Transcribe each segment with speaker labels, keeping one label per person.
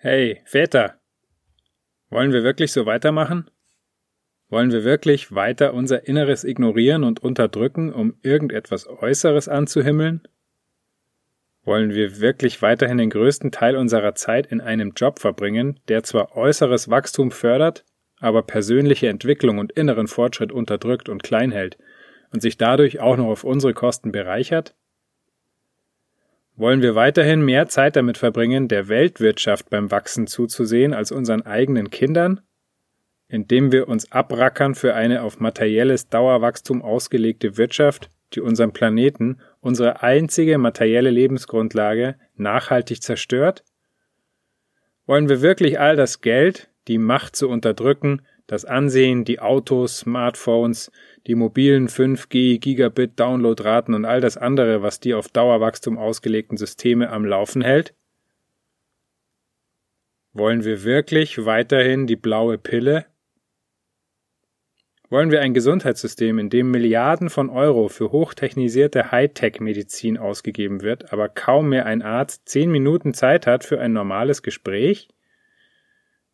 Speaker 1: Hey, Väter, wollen wir wirklich so weitermachen? Wollen wir wirklich weiter unser Inneres ignorieren und unterdrücken, um irgendetwas Äußeres anzuhimmeln? Wollen wir wirklich weiterhin den größten Teil unserer Zeit in einem Job verbringen, der zwar äußeres Wachstum fördert, aber persönliche Entwicklung und inneren Fortschritt unterdrückt und klein hält und sich dadurch auch noch auf unsere Kosten bereichert? Wollen wir weiterhin mehr Zeit damit verbringen, der Weltwirtschaft beim Wachsen zuzusehen als unseren eigenen Kindern? Indem wir uns abrackern für eine auf materielles Dauerwachstum ausgelegte Wirtschaft, die unseren Planeten, unsere einzige materielle Lebensgrundlage, nachhaltig zerstört? Wollen wir wirklich all das Geld, die Macht zu unterdrücken, das Ansehen, die Autos, Smartphones, die mobilen 5G, Gigabit, Downloadraten und all das andere, was die auf Dauerwachstum ausgelegten Systeme am Laufen hält? Wollen wir wirklich weiterhin die blaue Pille? Wollen wir ein Gesundheitssystem, in dem Milliarden von Euro für hochtechnisierte Hightech-Medizin ausgegeben wird, aber kaum mehr ein Arzt zehn Minuten Zeit hat für ein normales Gespräch?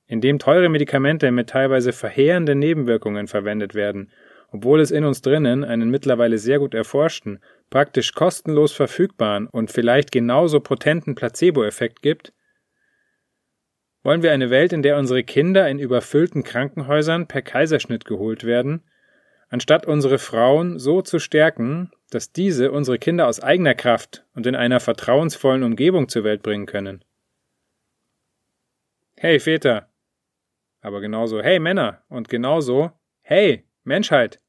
Speaker 1: In dem teure Medikamente mit teilweise verheerenden Nebenwirkungen verwendet werden, obwohl es in uns drinnen einen mittlerweile sehr gut erforschten, praktisch kostenlos verfügbaren und vielleicht genauso potenten Placebo-Effekt gibt? Wollen wir eine Welt, in der unsere Kinder in überfüllten Krankenhäusern per Kaiserschnitt geholt werden, anstatt unsere Frauen so zu stärken, dass diese unsere Kinder aus eigener Kraft und in einer vertrauensvollen Umgebung zur Welt bringen können? Hey Väter, aber genauso, hey Männer und genauso, hey Menschheit.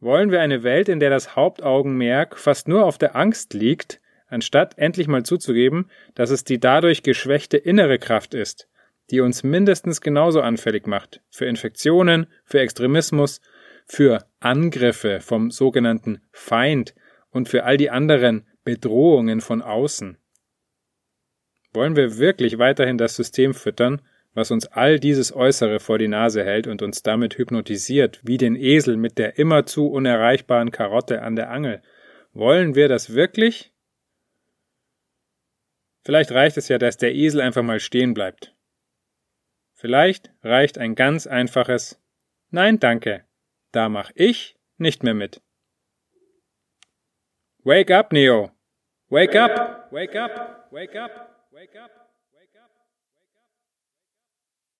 Speaker 1: Wollen wir eine Welt, in der das Hauptaugenmerk fast nur auf der Angst liegt, anstatt endlich mal zuzugeben, dass es die dadurch geschwächte innere Kraft ist, die uns mindestens genauso anfällig macht für Infektionen, für Extremismus, für Angriffe vom sogenannten Feind und für all die anderen Bedrohungen von außen. Wollen wir wirklich weiterhin das System füttern, was uns all dieses Äußere vor die Nase hält und uns damit hypnotisiert, wie den Esel mit der immerzu unerreichbaren Karotte an der Angel. Wollen wir das wirklich? Vielleicht reicht es ja, dass der Esel einfach mal stehen bleibt. Vielleicht reicht ein ganz einfaches Nein, danke. Da mach ich nicht mehr mit. Wake up, Neo. Wake up. Wake up. Wake up. Wake up.